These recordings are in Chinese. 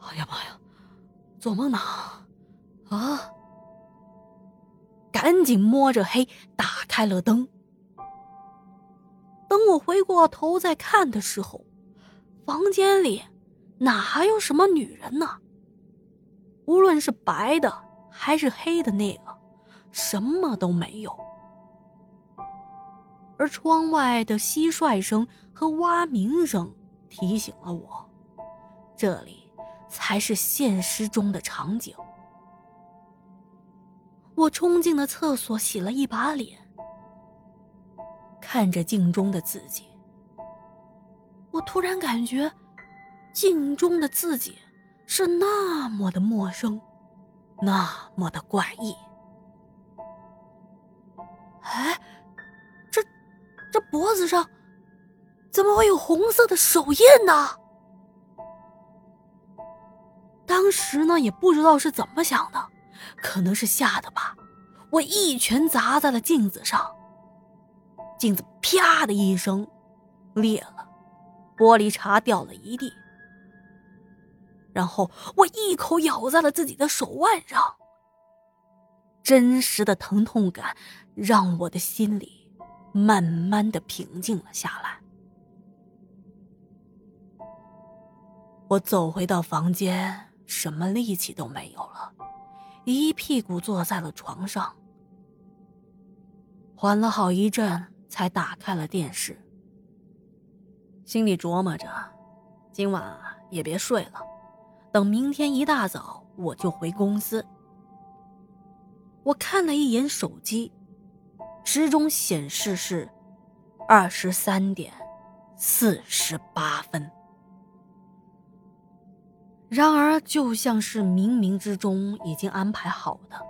哎呀妈呀，做梦呢！啊！赶紧摸着黑打开了灯。等我回过头再看的时候，房间里哪还有什么女人呢？无论是白的还是黑的那个，什么都没有。而窗外的蟋蟀声和蛙鸣声提醒了我，这里才是现实中的场景。我冲进了厕所，洗了一把脸，看着镜中的自己，我突然感觉镜中的自己是那么的陌生，那么的怪异。哎。这这脖子上怎么会有红色的手印呢？当时呢也不知道是怎么想的，可能是吓的吧。我一拳砸在了镜子上，镜子啪的一声裂了，玻璃碴掉了一地。然后我一口咬在了自己的手腕上，真实的疼痛感让我的心里。慢慢的平静了下来。我走回到房间，什么力气都没有了，一屁股坐在了床上，缓了好一阵，才打开了电视。心里琢磨着，今晚也别睡了，等明天一大早我就回公司。我看了一眼手机。时钟显示是二十三点四十八分。然而，就像是冥冥之中已经安排好的，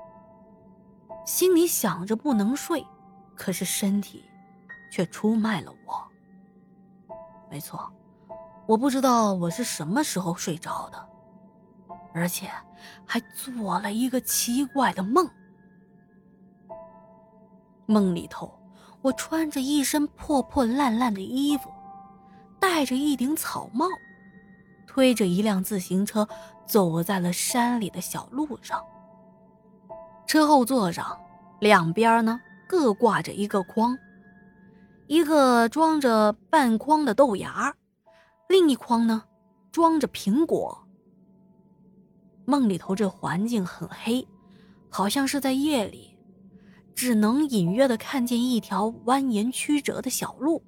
心里想着不能睡，可是身体却出卖了我。没错，我不知道我是什么时候睡着的，而且还做了一个奇怪的梦。梦里头，我穿着一身破破烂烂的衣服，戴着一顶草帽，推着一辆自行车，走在了山里的小路上。车后座上，两边呢各挂着一个筐，一个装着半筐的豆芽，另一筐呢装着苹果。梦里头这环境很黑，好像是在夜里。只能隐约的看见一条蜿蜒曲折的小路。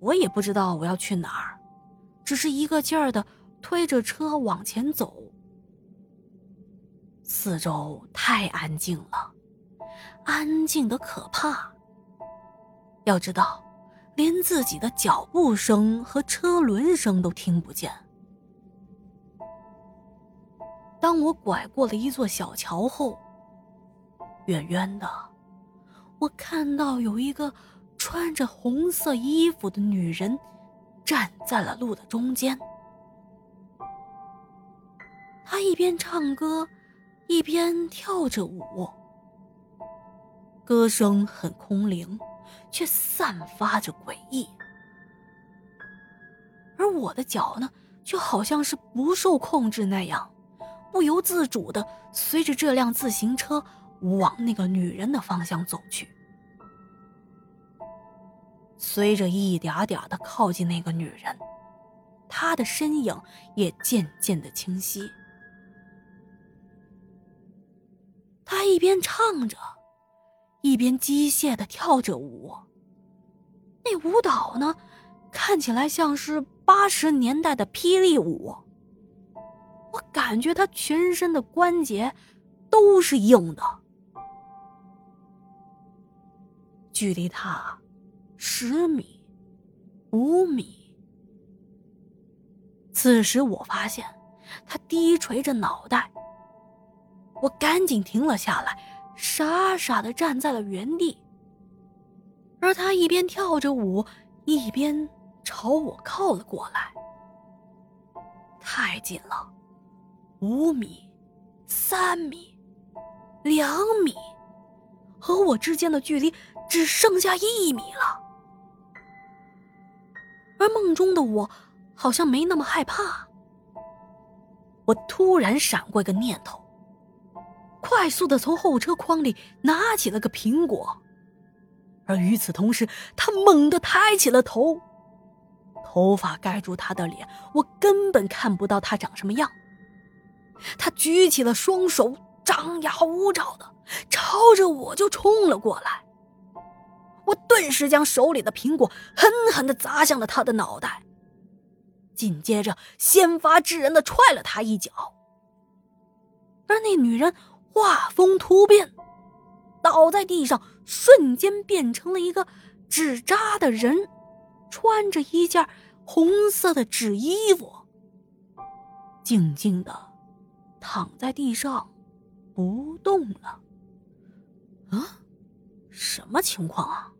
我也不知道我要去哪儿，只是一个劲儿的推着车往前走。四周太安静了，安静的可怕。要知道，连自己的脚步声和车轮声都听不见。当我拐过了一座小桥后。远远的，我看到有一个穿着红色衣服的女人站在了路的中间。他一边唱歌，一边跳着舞。歌声很空灵，却散发着诡异。而我的脚呢，就好像是不受控制那样，不由自主的随着这辆自行车。往那个女人的方向走去，随着一点点的靠近那个女人，她的身影也渐渐的清晰。她一边唱着，一边机械的跳着舞。那舞蹈呢，看起来像是八十年代的霹雳舞。我感觉她全身的关节都是硬的。距离他十米、五米。此时我发现他低垂着脑袋，我赶紧停了下来，傻傻的站在了原地。而他一边跳着舞，一边朝我靠了过来。太近了，五米、三米、两米，和我之间的距离。只剩下一米了，而梦中的我，好像没那么害怕。我突然闪过一个念头，快速的从后车筐里拿起了个苹果，而与此同时，他猛地抬起了头，头发盖住他的脸，我根本看不到他长什么样。他举起了双手，张牙舞爪的朝着我就冲了过来。我顿时将手里的苹果狠狠的砸向了他的脑袋，紧接着先发制人的踹了他一脚。而那女人画风突变，倒在地上，瞬间变成了一个纸扎的人，穿着一件红色的纸衣服，静静的躺在地上，不动了。啊，什么情况啊？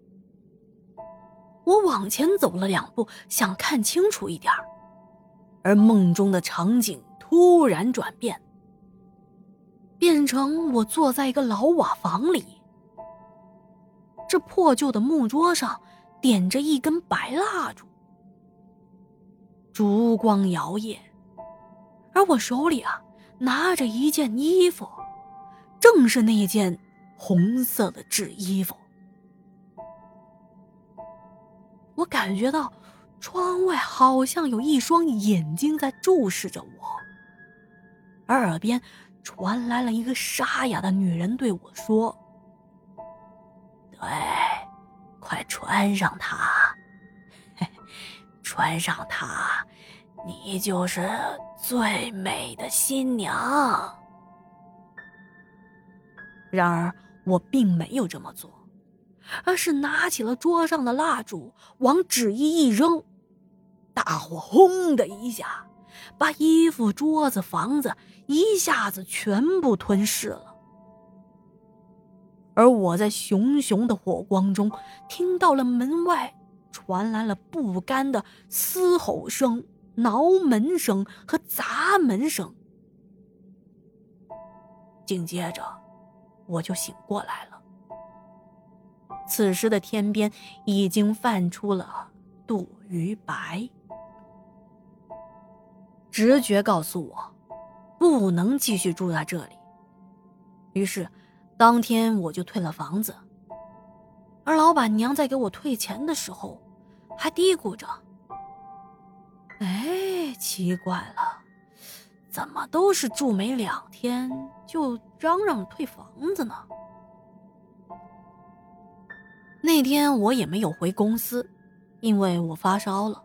我往前走了两步，想看清楚一点而梦中的场景突然转变，变成我坐在一个老瓦房里，这破旧的木桌上点着一根白蜡烛，烛光摇曳，而我手里啊拿着一件衣服，正是那件红色的纸衣服。我感觉到，窗外好像有一双眼睛在注视着我，耳边传来了一个沙哑的女人对我说：“对，快穿上它，穿上它，你就是最美的新娘。”然而，我并没有这么做。而是拿起了桌上的蜡烛，往纸衣一扔，大火轰的一下，把衣服、桌子、房子一下子全部吞噬了。而我在熊熊的火光中，听到了门外传来了不甘的嘶吼声、挠门声和砸门声。紧接着，我就醒过来了。此时的天边已经泛出了杜鱼白，直觉告诉我，不能继续住在这里。于是，当天我就退了房子。而老板娘在给我退钱的时候，还嘀咕着：“哎，奇怪了，怎么都是住没两天就嚷嚷退房子呢？”那天我也没有回公司，因为我发烧了。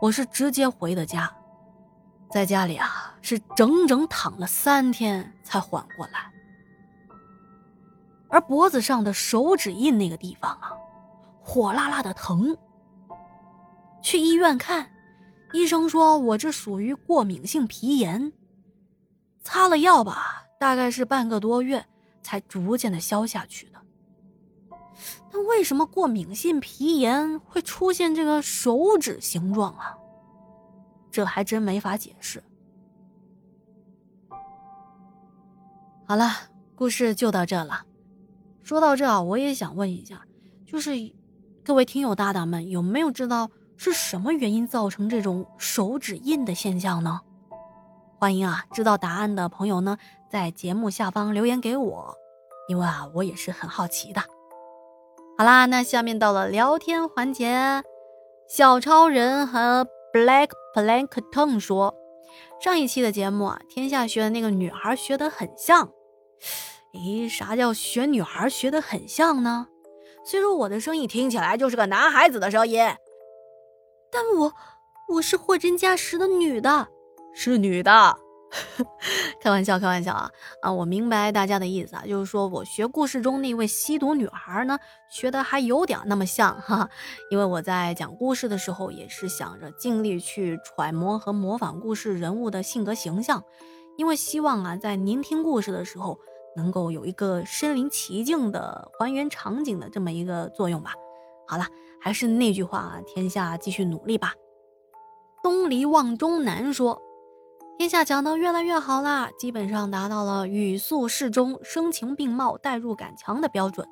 我是直接回的家，在家里啊是整整躺了三天才缓过来。而脖子上的手指印那个地方啊，火辣辣的疼。去医院看，医生说我这属于过敏性皮炎。擦了药吧，大概是半个多月才逐渐的消下去的。那为什么过敏性皮炎会出现这个手指形状啊？这还真没法解释。好了，故事就到这了。说到这，我也想问一下，就是各位听友大大们，有没有知道是什么原因造成这种手指印的现象呢？欢迎啊，知道答案的朋友呢，在节目下方留言给我，因为啊，我也是很好奇的。好啦，那下面到了聊天环节。小超人和 Black Plankton 说，上一期的节目啊，天下学的那个女孩学得很像。咦，啥叫学女孩学得很像呢？虽说我的声音听起来就是个男孩子的声音，但我我是货真价实的女的，是女的。开玩笑，开玩笑啊啊！我明白大家的意思啊，就是说我学故事中那位吸毒女孩呢，学的还有点那么像哈。因为我在讲故事的时候，也是想着尽力去揣摩和模仿故事人物的性格形象，因为希望啊，在您听故事的时候，能够有一个身临其境的还原场景的这么一个作用吧。好了，还是那句话啊，天下继续努力吧。东篱望中南说。天下讲的越来越好啦，基本上达到了语速适中、声情并茂、代入感强的标准，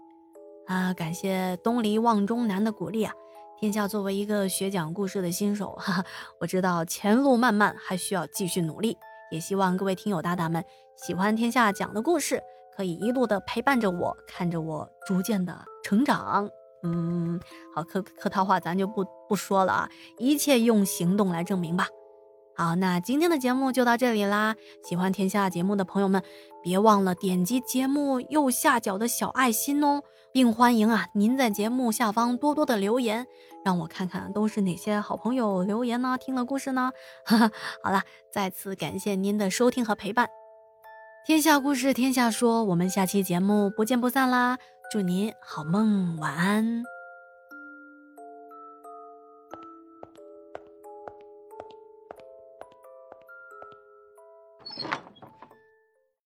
啊！感谢东篱望中南的鼓励啊！天下作为一个学讲故事的新手，哈哈，我知道前路漫漫，还需要继续努力。也希望各位听友大大们喜欢天下讲的故事，可以一路的陪伴着我，看着我逐渐的成长。嗯，好，客客套话咱就不不说了啊，一切用行动来证明吧。好，那今天的节目就到这里啦。喜欢天下节目的朋友们，别忘了点击节目右下角的小爱心哦，并欢迎啊您在节目下方多多的留言，让我看看都是哪些好朋友留言呢？听了故事呢？好了，再次感谢您的收听和陪伴。天下故事，天下说，我们下期节目不见不散啦！祝您好梦，晚安。